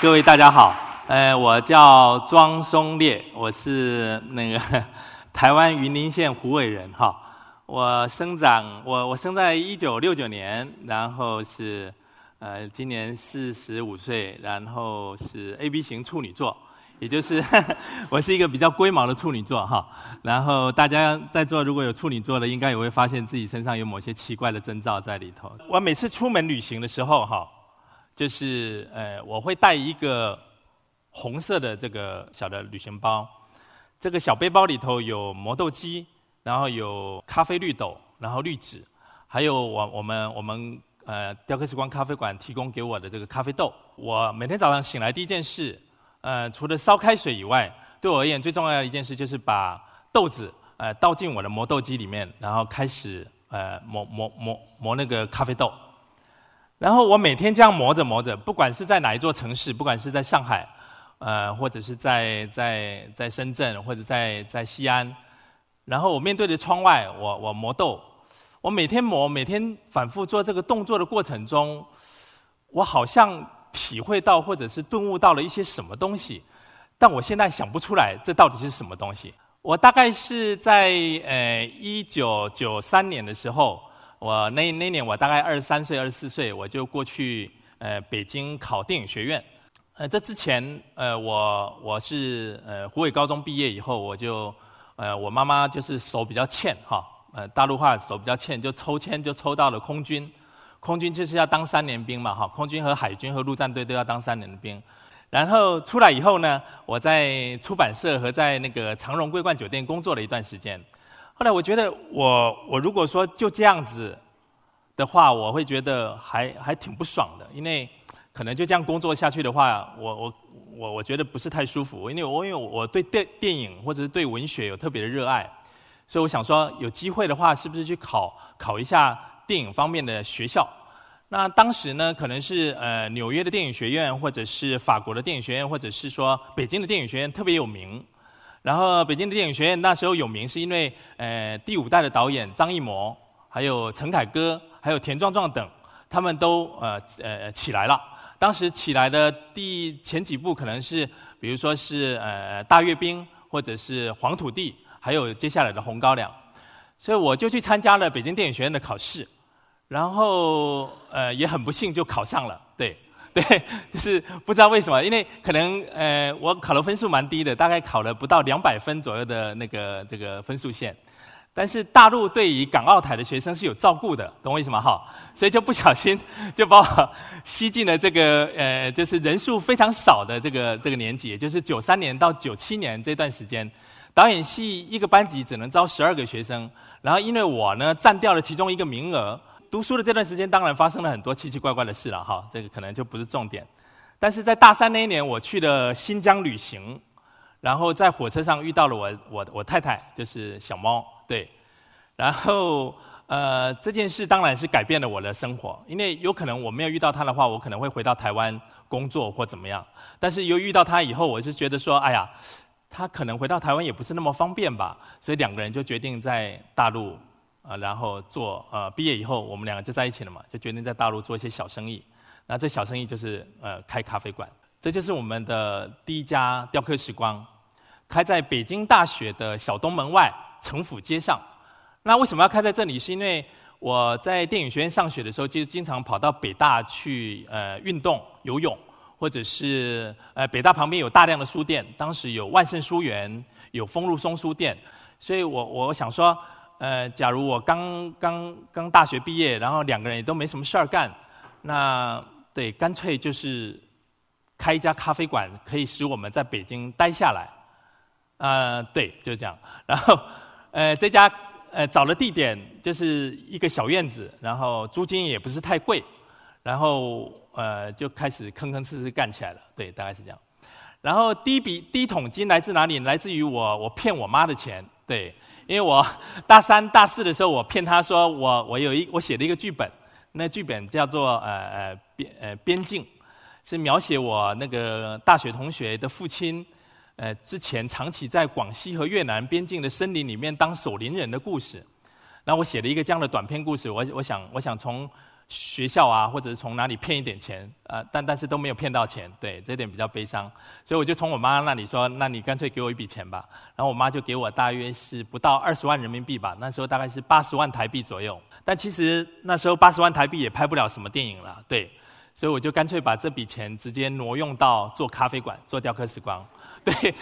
各位大家好，呃，我叫庄松烈，我是那个 台湾云林县虎尾人哈。我生长，我我生在一九六九年，然后是呃今年四十五岁，然后是 A B 型处女座，也就是 我是一个比较龟毛的处女座哈。然后大家在座如果有处女座的，应该也会发现自己身上有某些奇怪的征兆在里头。我每次出门旅行的时候哈，就是呃我会带一个红色的这个小的旅行包，这个小背包里头有磨豆机。然后有咖啡绿豆，然后滤纸，还有我我们我们呃雕刻时光咖啡馆提供给我的这个咖啡豆。我每天早上醒来第一件事，呃，除了烧开水以外，对我而言最重要的一件事就是把豆子呃倒进我的磨豆机里面，然后开始呃磨磨磨磨那个咖啡豆。然后我每天这样磨着磨着，不管是在哪一座城市，不管是在上海，呃，或者是在在在深圳，或者在在西安。然后我面对着窗外，我我磨豆，我每天磨，每天反复做这个动作的过程中，我好像体会到或者是顿悟到了一些什么东西，但我现在想不出来这到底是什么东西。我大概是在呃一九九三年的时候，我那那年我大概二十三岁二十四岁，我就过去呃北京考电影学院。呃，这之前呃我我是呃湖北高中毕业以后我就。呃，我妈妈就是手比较欠哈，呃，大陆话手比较欠，就抽签就抽到了空军，空军就是要当三年兵嘛哈，空军和海军和陆战队都要当三年的兵。然后出来以后呢，我在出版社和在那个长荣桂冠酒店工作了一段时间。后来我觉得，我我如果说就这样子的话，我会觉得还还挺不爽的，因为可能就这样工作下去的话，我我。我我觉得不是太舒服，因为我因为我对电电影或者是对文学有特别的热爱，所以我想说有机会的话，是不是去考考一下电影方面的学校？那当时呢，可能是呃纽约的电影学院，或者是法国的电影学院，或者是说北京的电影学院特别有名。然后北京的电影学院那时候有名，是因为呃第五代的导演张艺谋，还有陈凯歌，还有田壮壮等，他们都呃呃起来了。当时起来的第前几部可能是，比如说是呃大阅兵，或者是黄土地，还有接下来的红高粱，所以我就去参加了北京电影学院的考试，然后呃也很不幸就考上了，对 对，就是不知道为什么，因为可能呃我考的分数蛮低的，大概考了不到两百分左右的那个这个分数线。但是大陆对于港澳台的学生是有照顾的，懂我意思吗？哈，所以就不小心就把我吸进了这个呃，就是人数非常少的这个这个年级，就是九三年到九七年这段时间，导演系一个班级只能招十二个学生，然后因为我呢占掉了其中一个名额，读书的这段时间当然发生了很多奇奇怪怪的事了，哈，这个可能就不是重点。但是在大三那一年，我去了新疆旅行，然后在火车上遇到了我我我太太，就是小猫。对，然后呃这件事当然是改变了我的生活，因为有可能我没有遇到他的话，我可能会回到台湾工作或怎么样。但是由遇到他以后，我就觉得说，哎呀，他可能回到台湾也不是那么方便吧，所以两个人就决定在大陆啊，然后做呃毕业以后，我们两个就在一起了嘛，就决定在大陆做一些小生意。那这小生意就是呃开咖啡馆，这就是我们的第一家雕刻时光，开在北京大学的小东门外。城府街上，那为什么要开在这里？是因为我在电影学院上学的时候，就经常跑到北大去呃运动、游泳，或者是呃北大旁边有大量的书店，当时有万盛书园、有丰禄松书店，所以我我想说，呃，假如我刚刚刚大学毕业，然后两个人也都没什么事儿干，那对，干脆就是开一家咖啡馆，可以使我们在北京待下来。啊，对，就这样，然后。呃，这家呃找了地点，就是一个小院子，然后租金也不是太贵，然后呃就开始吭吭哧哧干起来了，对，大概是这样。然后第一笔第一桶金来自哪里？来自于我我骗我妈的钱，对，因为我大三大四的时候，我骗他说我我有一我写了一个剧本，那剧本叫做呃呃边呃边境，是描写我那个大学同学的父亲。呃，之前长期在广西和越南边境的森林里面当守林人的故事，那我写了一个这样的短篇故事。我我想我想从学校啊，或者是从哪里骗一点钱，呃，但但是都没有骗到钱，对，这点比较悲伤。所以我就从我妈那里说，那你干脆给我一笔钱吧。然后我妈就给我大约是不到二十万人民币吧，那时候大概是八十万台币左右。但其实那时候八十万台币也拍不了什么电影了，对。所以我就干脆把这笔钱直接挪用到做咖啡馆、做雕刻时光，对，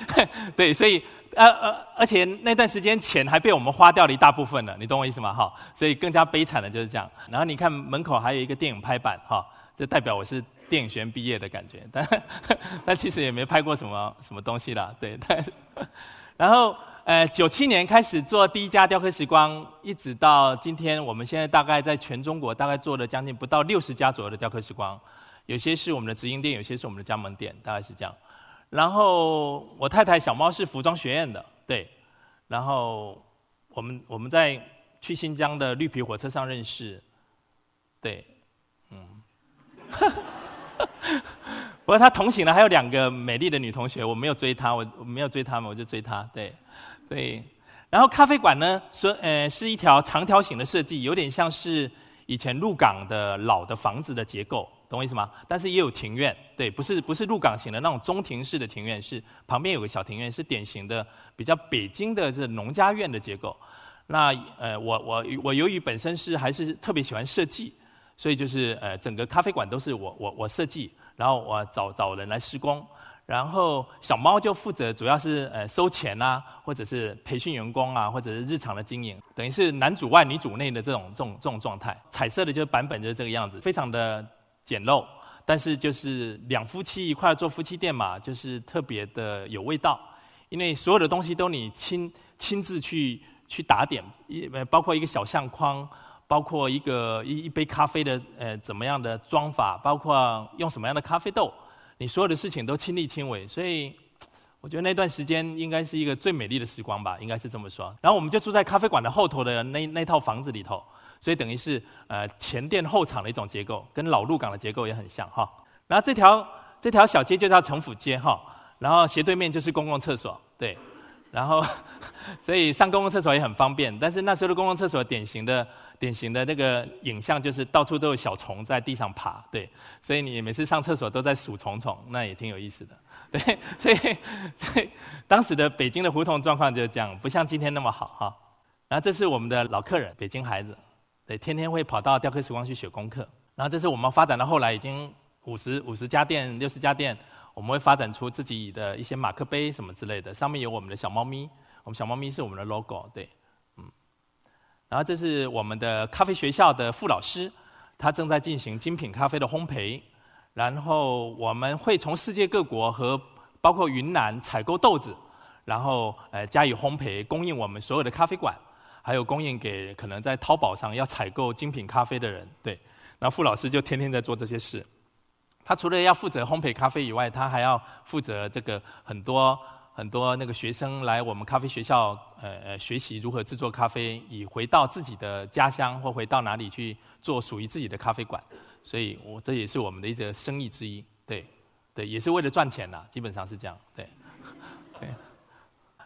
对，所以呃呃，而且那段时间钱还被我们花掉了一大部分了，你懂我意思吗？哈，所以更加悲惨的就是这样。然后你看门口还有一个电影拍板，哈，这代表我是电影学院毕业的感觉，但 但其实也没拍过什么什么东西啦，对，但 然后。呃，九七年开始做第一家雕刻时光，一直到今天，我们现在大概在全中国大概做了将近不到六十家左右的雕刻时光，有些是我们的直营店，有些是我们的加盟店，大概是这样。然后我太太小猫是服装学院的，对。然后我们我们在去新疆的绿皮火车上认识，对，嗯。不过他同行的还有两个美丽的女同学，我没有追她，我我没有追她们，我就追她，对。对，然后咖啡馆呢，说呃是一条长条形的设计，有点像是以前鹿港的老的房子的结构，懂我意思吗？但是也有庭院，对，不是不是鹿港型的那种中庭式的庭院，是旁边有个小庭院，是典型的比较北京的这农家院的结构。那呃我我我由于本身是还是特别喜欢设计，所以就是呃整个咖啡馆都是我我我设计，然后我找找人来施工。然后小猫就负责主要是呃收钱啊，或者是培训员工啊，或者是日常的经营，等于是男主外女主内的这种这种这种状态。彩色的就是版本就是这个样子，非常的简陋，但是就是两夫妻一块做夫妻店嘛，就是特别的有味道，因为所有的东西都你亲亲自去去打点，一呃包括一个小相框，包括一个一一杯咖啡的呃怎么样的装法，包括用什么样的咖啡豆。你所有的事情都亲力亲为，所以我觉得那段时间应该是一个最美丽的时光吧，应该是这么说。然后我们就住在咖啡馆的后头的那那套房子里头，所以等于是呃前店后厂的一种结构，跟老鹿港的结构也很像哈。然后这条这条小街就叫城府街哈，然后斜对面就是公共厕所，对，然后 所以上公共厕所也很方便。但是那时候的公共厕所典型的。典型的那个影像就是到处都有小虫在地上爬，对，所以你每次上厕所都在数虫虫，那也挺有意思的，对，所以所以当时的北京的胡同状况就是这样，不像今天那么好哈。然后这是我们的老客人，北京孩子，对，天天会跑到雕刻时光去学功课。然后这是我们发展到后来已经五十五十家店、六十家店，我们会发展出自己的一些马克杯什么之类的，上面有我们的小猫咪，我们小猫咪是我们的 logo，对。嗯然后这是我们的咖啡学校的副老师，他正在进行精品咖啡的烘焙。然后我们会从世界各国和包括云南采购豆子，然后呃加以烘焙，供应我们所有的咖啡馆，还有供应给可能在淘宝上要采购精品咖啡的人。对，那傅老师就天天在做这些事。他除了要负责烘焙咖啡以外，他还要负责这个很多。很多那个学生来我们咖啡学校，呃呃，学习如何制作咖啡，以回到自己的家乡或回到哪里去做属于自己的咖啡馆。所以我这也是我们的一个生意之一，对，对，也是为了赚钱呐，基本上是这样，对，对。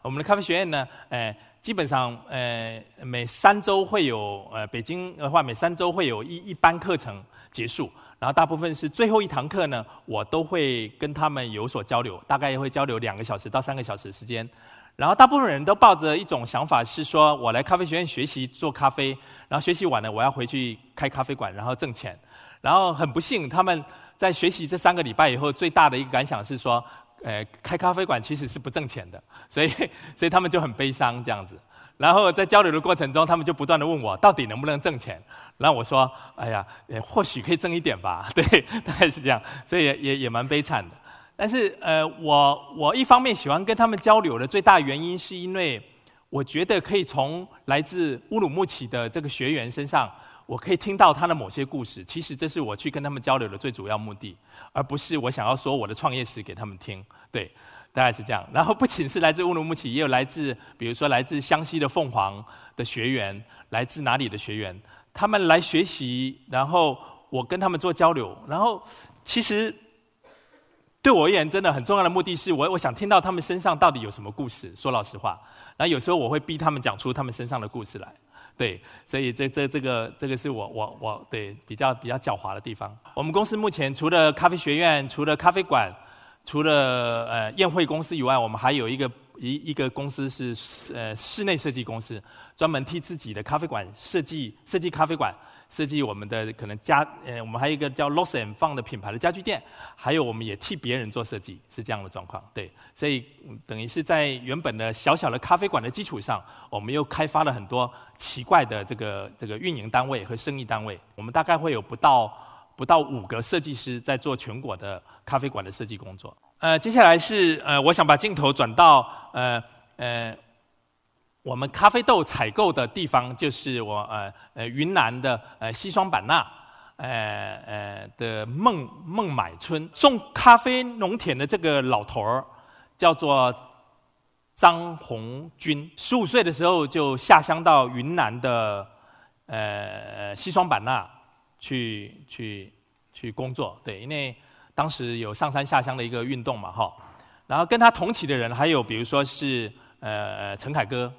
我们的咖啡学院呢，呃，基本上呃每三周会有，呃北京的话每三周会有一一班课程结束。然后大部分是最后一堂课呢，我都会跟他们有所交流，大概也会交流两个小时到三个小时时间。然后大部分人都抱着一种想法是说，我来咖啡学院学习做咖啡，然后学习完了我要回去开咖啡馆，然后挣钱。然后很不幸，他们在学习这三个礼拜以后，最大的一个感想是说，呃，开咖啡馆其实是不挣钱的，所以所以他们就很悲伤这样子。然后在交流的过程中，他们就不断的问我，到底能不能挣钱？然后我说：“哎呀，或许可以挣一点吧。”对，大概是这样，所以也也也蛮悲惨的。但是呃，我我一方面喜欢跟他们交流的最大原因，是因为我觉得可以从来自乌鲁木齐的这个学员身上，我可以听到他的某些故事。其实这是我去跟他们交流的最主要目的，而不是我想要说我的创业史给他们听。对，大概是这样。然后不仅是来自乌鲁木齐，也有来自比如说来自湘西的凤凰的学员，来自哪里的学员。他们来学习，然后我跟他们做交流，然后其实对我而言，真的很重要的目的是我我想听到他们身上到底有什么故事。说老实话，然后有时候我会逼他们讲出他们身上的故事来。对，所以这这这个这个是我我我对比较比较狡猾的地方。我们公司目前除了咖啡学院，除了咖啡馆，除了呃宴会公司以外，我们还有一个一一个公司是呃室内设计公司，专门替自己的咖啡馆设计设计咖啡馆。设计我们的可能家，呃，我们还有一个叫 Lost and Found 的品牌的家具店，还有我们也替别人做设计，是这样的状况。对，所以等于是在原本的小小的咖啡馆的基础上，我们又开发了很多奇怪的这个这个运营单位和生意单位。我们大概会有不到不到五个设计师在做全国的咖啡馆的设计工作。呃，接下来是呃，我想把镜头转到呃呃。我们咖啡豆采购的地方就是我呃呃云南的呃西双版纳呃呃的孟孟买村种咖啡农田的这个老头儿叫做张红军，十五岁的时候就下乡到云南的呃西双版纳去去去工作，对，因为当时有上山下乡的一个运动嘛哈，然后跟他同期的人还有比如说是呃陈凯歌。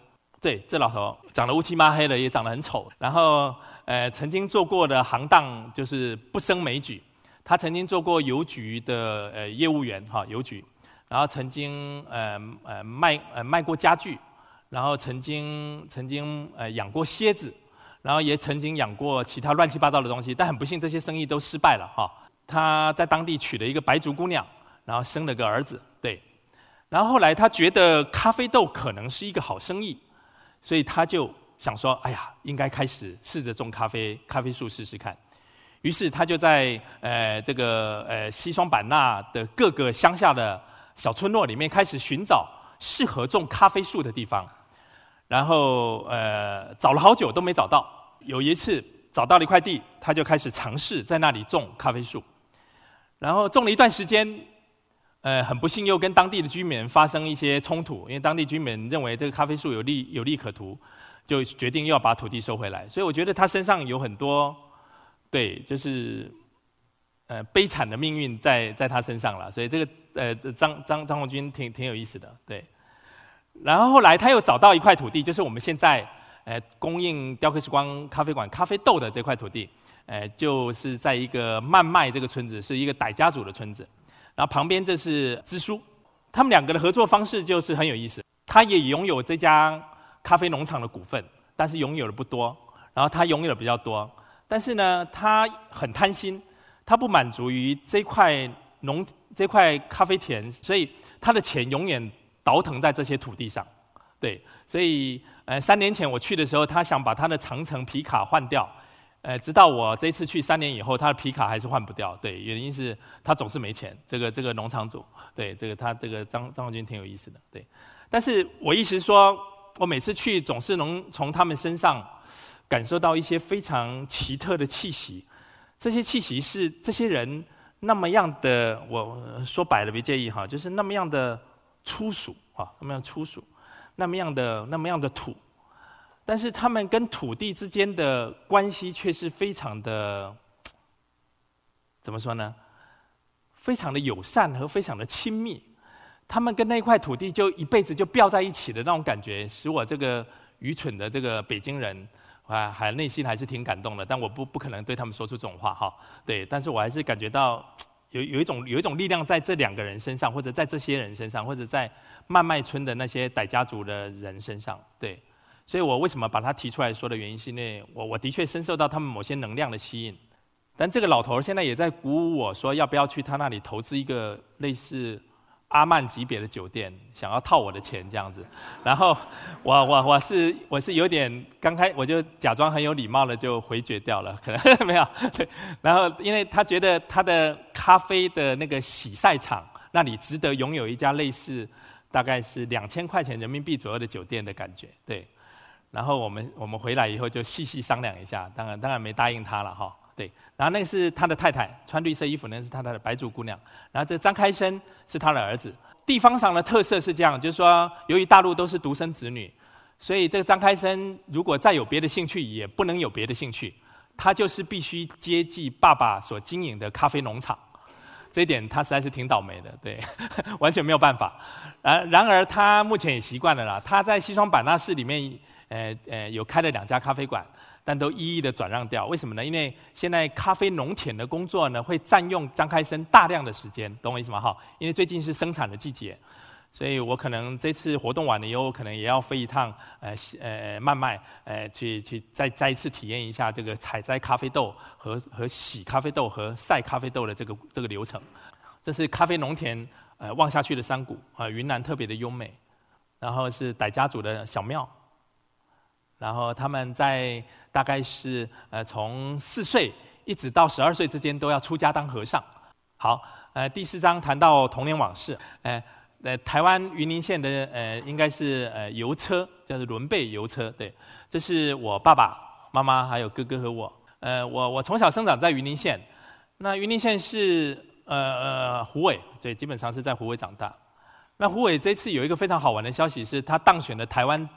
对，这老头长得乌漆抹黑的，也长得很丑。然后，呃，曾经做过的行当就是不胜枚举。他曾经做过邮局的呃业务员，哈，邮局。然后曾经呃呃卖呃卖过家具，然后曾经曾经呃养过蝎子，然后也曾经养过其他乱七八糟的东西。但很不幸，这些生意都失败了，哈。他在当地娶了一个白族姑娘，然后生了个儿子，对。然后后来他觉得咖啡豆可能是一个好生意。所以他就想说：“哎呀，应该开始试着种咖啡咖啡树试试看。”于是他就在呃这个呃西双版纳的各个乡下的小村落里面开始寻找适合种咖啡树的地方。然后呃找了好久都没找到。有一次找到了一块地，他就开始尝试在那里种咖啡树。然后种了一段时间。呃，很不幸又跟当地的居民发生一些冲突，因为当地居民认为这个咖啡树有利有利可图，就决定又要把土地收回来。所以我觉得他身上有很多，对，就是呃悲惨的命运在在他身上了。所以这个呃张张张红军挺挺有意思的，对。然后后来他又找到一块土地，就是我们现在呃供应雕刻时光咖啡馆咖啡豆的这块土地，呃就是在一个曼麦这个村子，是一个傣家族的村子。然后旁边这是支书，他们两个的合作方式就是很有意思。他也拥有这家咖啡农场的股份，但是拥有的不多。然后他拥有的比较多，但是呢，他很贪心，他不满足于这块农这块咖啡田，所以他的钱永远倒腾在这些土地上。对，所以呃，三年前我去的时候，他想把他的长城皮卡换掉。呃，直到我这次去三年以后，他的皮卡还是换不掉。对，原因是他总是没钱。这个这个农场主，对这个他这个张张国军挺有意思的。对，但是我意思说，我每次去总是能从他们身上感受到一些非常奇特的气息。这些气息是这些人那么样的，我说白了别介意哈，就是那么样的粗俗啊，那么样粗俗，那么样的那么样的土。但是他们跟土地之间的关系却是非常的，怎么说呢？非常的友善和非常的亲密。他们跟那块土地就一辈子就吊在一起的那种感觉，使我这个愚蠢的这个北京人啊，还内心还是挺感动的。但我不不可能对他们说出这种话哈。对，但是我还是感觉到 有有一种有一种力量在这两个人身上，或者在这些人身上，或者在麦麦村的那些傣家族的人身上，对。所以我为什么把他提出来说的原因，是因为我我的确深受到他们某些能量的吸引。但这个老头现在也在鼓舞我说，要不要去他那里投资一个类似阿曼级别的酒店，想要套我的钱这样子。然后我我我是我是有点刚开，我就假装很有礼貌的就回绝掉了，可能 没有。然后因为他觉得他的咖啡的那个洗晒场那里值得拥有一家类似大概是两千块钱人民币左右的酒店的感觉，对。然后我们我们回来以后就细细商量一下，当然当然没答应他了哈。对，然后那个是他的太太，穿绿色衣服那是他的白族姑娘。然后这张开生是他的儿子。地方上的特色是这样，就是说由于大陆都是独生子女，所以这个张开生如果再有别的兴趣，也不能有别的兴趣，他就是必须接济爸爸所经营的咖啡农场。这一点他实在是挺倒霉的，对，完全没有办法。然然而他目前也习惯了啦，他在西双版纳市里面。呃呃，有开了两家咖啡馆，但都一一的转让掉。为什么呢？因为现在咖啡农田的工作呢，会占用张开生大量的时间，懂我意思吗？哈，因为最近是生产的季节，所以我可能这次活动完了以后，可能也要飞一趟，呃呃，慢慢，呃，去去再再一次体验一下这个采摘咖啡豆和和洗咖啡豆和晒咖啡豆的这个这个流程。这是咖啡农田，呃，望下去的山谷啊，云南特别的优美。然后是傣家族的小庙，然后他们在大概是呃从四岁一直到十二岁之间都要出家当和尚。好，呃第四章谈到童年往事，呃呃台湾云林县的呃应该是呃油车，叫做轮背油车，对，这是我爸爸妈妈还有哥哥和我，呃我我从小生长在云林县，那云林县是呃呃湖尾，对，基本上是在湖尾长大。那胡伟这次有一个非常好玩的消息，是他当选了台湾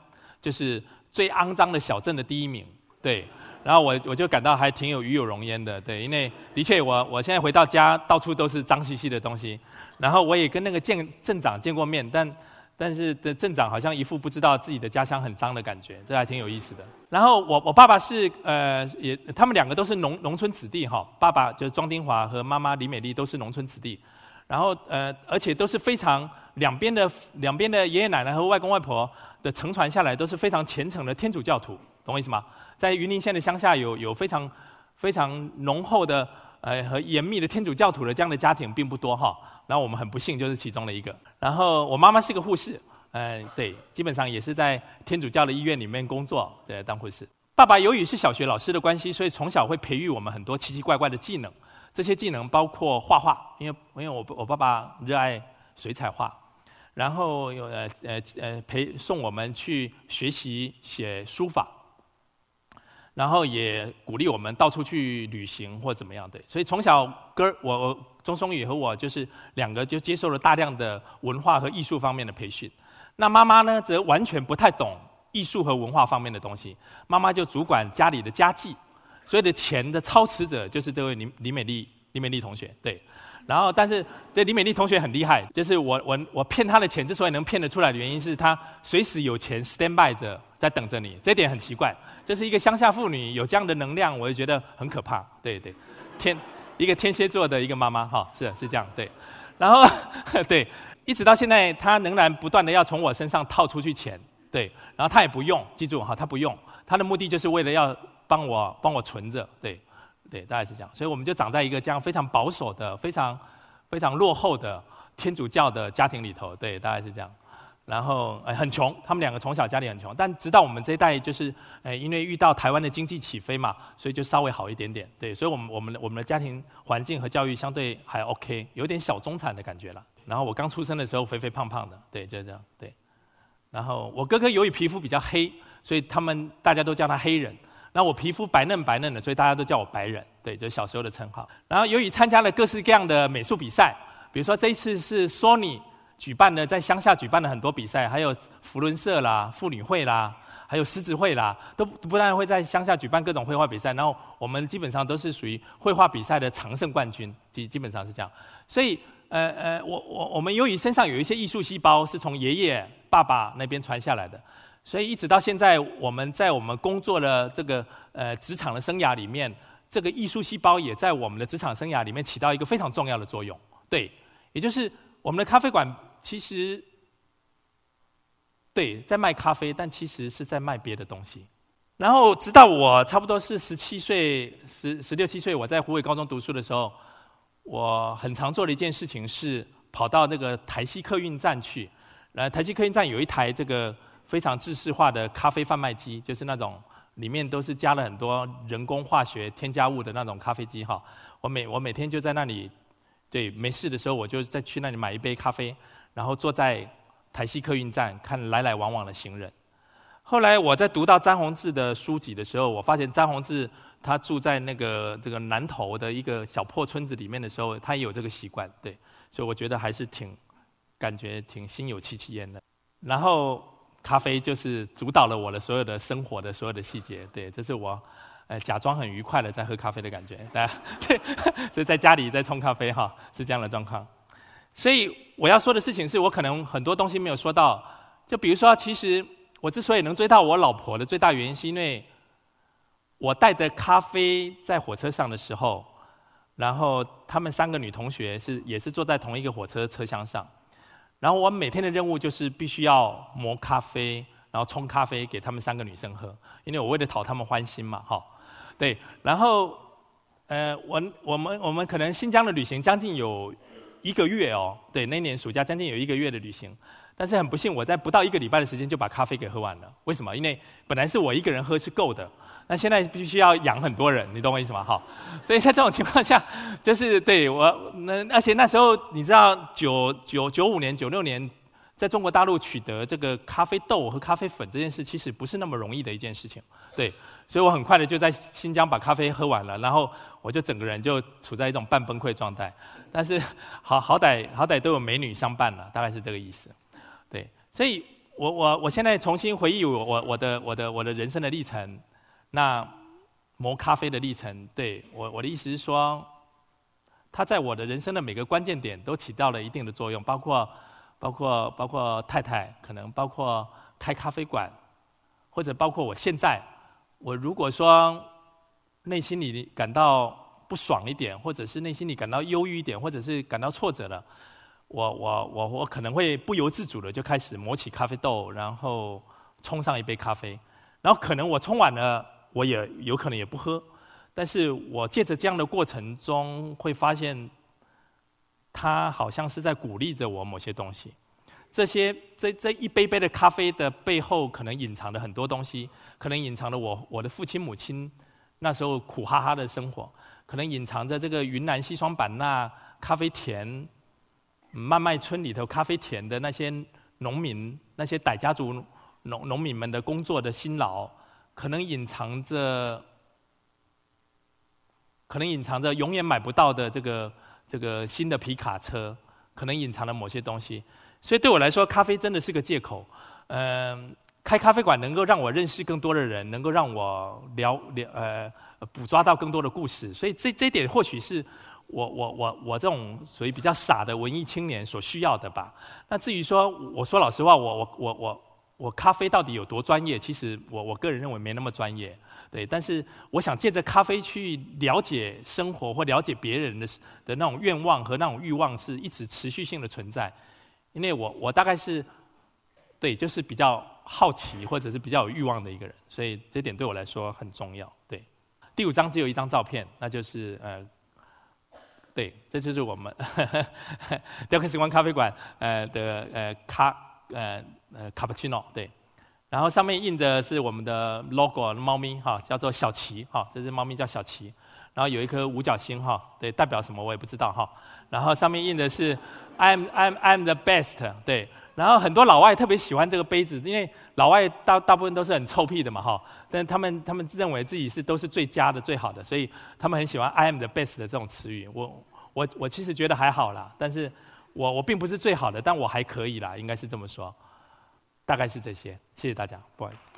就是最肮脏的小镇的第一名，对。然后我我就感到还挺有与有荣焉的，对，因为的确我我现在回到家到处都是脏兮兮的东西，然后我也跟那个镇镇长见过面，但但是的镇长好像一副不知道自己的家乡很脏的感觉，这还挺有意思的。然后我我爸爸是呃也他们两个都是农农村子弟哈，爸爸就是庄丁华和妈妈李美丽都是农村子弟，然后呃而且都是非常。两边的两边的爷爷奶奶和外公外婆的承传下来都是非常虔诚的天主教徒，懂我意思吗？在云林县的乡下有有非常非常浓厚的呃和严密的天主教徒的这样的家庭并不多哈。然后我们很不幸就是其中的一个。然后我妈妈是个护士，嗯对，基本上也是在天主教的医院里面工作，对，当护士。爸爸由于是小学老师的关系，所以从小会培育我们很多奇奇怪怪的技能。这些技能包括画画，因为因为我我爸爸热爱水彩画。然后有呃呃呃陪送我们去学习写书法，然后也鼓励我们到处去旅行或怎么样的。所以从小哥儿我钟松宇和我就是两个就接受了大量的文化和艺术方面的培训。那妈妈呢则完全不太懂艺术和文化方面的东西，妈妈就主管家里的家计，所有的钱的操持者就是这位李李美丽李美丽同学，对。然后，但是这李美丽同学很厉害，就是我我我骗她的钱之所以能骗得出来的原因是她随时有钱 stand by 着在等着你，这点很奇怪。就是一个乡下妇女有这样的能量，我就觉得很可怕。对对，天一个天蝎座的一个妈妈哈，是是这样对。然后 对，一直到现在，她仍然不断的要从我身上套出去钱，对。然后她也不用，记住哈，她不用，她的目的就是为了要帮我帮我存着，对。对，大概是这样，所以我们就长在一个这样非常保守的、非常非常落后的天主教的家庭里头。对，大概是这样。然后，哎，很穷，他们两个从小家里很穷，但直到我们这一代，就是，哎，因为遇到台湾的经济起飞嘛，所以就稍微好一点点。对，所以我们我们我们的家庭环境和教育相对还 OK，有点小中产的感觉了。然后我刚出生的时候肥肥胖胖的，对，就是这样。对。然后我哥哥由于皮肤比较黑，所以他们大家都叫他黑人。那我皮肤白嫩白嫩的，所以大家都叫我白人，对，就是小时候的称号。然后由于参加了各式各样的美术比赛，比如说这一次是 Sony 举办的，在乡下举办了很多比赛，还有福伦社啦、妇女会啦，还有狮子会啦，都不但会在乡下举办各种绘画比赛，然后我们基本上都是属于绘画比赛的常胜冠军，基基本上是这样。所以，呃呃，我我我们由于身上有一些艺术细胞，是从爷爷、爸爸那边传下来的。所以一直到现在，我们在我们工作的这个呃职场的生涯里面，这个艺术细胞也在我们的职场生涯里面起到一个非常重要的作用。对，也就是我们的咖啡馆其实对在卖咖啡，但其实是在卖别的东西。然后直到我差不多是十七岁、十十六七岁，我在湖北高中读书的时候，我很常做的一件事情是跑到那个台西客运站去。呃，台西客运站有一台这个。非常制式化的咖啡贩卖机，就是那种里面都是加了很多人工化学添加物的那种咖啡机哈。我每我每天就在那里，对，没事的时候我就再去那里买一杯咖啡，然后坐在台西客运站看来来往往的行人。后来我在读到张宏志的书籍的时候，我发现张宏志他住在那个这个南头的一个小破村子里面的时候，他也有这个习惯，对，所以我觉得还是挺感觉挺心有戚戚焉的。然后。咖啡就是主导了我的所有的生活的所有的细节，对，这是我，呃，假装很愉快的在喝咖啡的感觉，对，就在家里在冲咖啡哈，是这样的状况。所以我要说的事情是我可能很多东西没有说到，就比如说，其实我之所以能追到我老婆的最大原因，是因为我带的咖啡在火车上的时候，然后他们三个女同学是也是坐在同一个火车车厢上，然后我每天的任务就是必须要磨咖啡，然后冲咖啡给他们三个女生喝，因为我为了讨他们欢心嘛，哈，对，然后呃，我我们我们可能新疆的旅行将近有一个月哦，对，那年暑假将近有一个月的旅行。但是很不幸，我在不到一个礼拜的时间就把咖啡给喝完了。为什么？因为本来是我一个人喝是够的，那现在必须要养很多人，你懂我意思吗？哈，所以在这种情况下，就是对我那而且那时候你知道，九九九五年、九六年，在中国大陆取得这个咖啡豆和咖啡粉这件事，其实不是那么容易的一件事情。对，所以我很快的就在新疆把咖啡喝完了，然后我就整个人就处在一种半崩溃状态。但是好好歹好歹都有美女相伴了，大概是这个意思。对，所以我我我现在重新回忆我我我的我的我的人生的历程，那磨咖啡的历程，对我我的意思是说，它在我的人生的每个关键点都起到了一定的作用，包括包括包括太太，可能包括开咖啡馆，或者包括我现在，我如果说内心里感到不爽一点，或者是内心里感到忧郁一点，或者是感到挫折了。我我我我可能会不由自主的就开始磨起咖啡豆，然后冲上一杯咖啡，然后可能我冲完了，我也有可能也不喝，但是我借着这样的过程中会发现，他好像是在鼓励着我某些东西。这些这这一杯杯的咖啡的背后，可能隐藏着很多东西，可能隐藏着我我的父亲母亲那时候苦哈哈的生活，可能隐藏着这个云南西双版纳咖啡田。曼麦村里头咖啡田的那些农民，那些傣家族农农民们的工作的辛劳，可能隐藏着，可能隐藏着永远买不到的这个这个新的皮卡车，可能隐藏了某些东西。所以对我来说，咖啡真的是个借口。嗯，开咖啡馆能够让我认识更多的人，能够让我了了呃捕捉到更多的故事。所以这这点或许是。我我我我这种属于比较傻的文艺青年所需要的吧。那至于说，我说老实话，我我我我我咖啡到底有多专业？其实我我个人认为没那么专业，对。但是我想借着咖啡去了解生活或了解别人的的那种愿望和那种欲望是一直持续性的存在。因为我我大概是对，就是比较好奇或者是比较有欲望的一个人，所以这点对我来说很重要。对，第五章只有一张照片，那就是呃。对，这就是我们 雕刻时光咖啡馆呃的呃咖呃呃卡布奇诺对，然后上面印着是我们的 logo 猫咪哈，叫做小琪哈，这只猫咪叫小琪，然后有一颗五角星哈，对，代表什么我也不知道哈，然后上面印的是 I'm I'm I'm the best 对。然后很多老外特别喜欢这个杯子，因为老外大大部分都是很臭屁的嘛，哈。但他们他们认为自己是都是最佳的、最好的，所以他们很喜欢 “I am the best” 的这种词语。我我我其实觉得还好啦，但是我我并不是最好的，但我还可以啦，应该是这么说。大概是这些，谢谢大家，不好意思。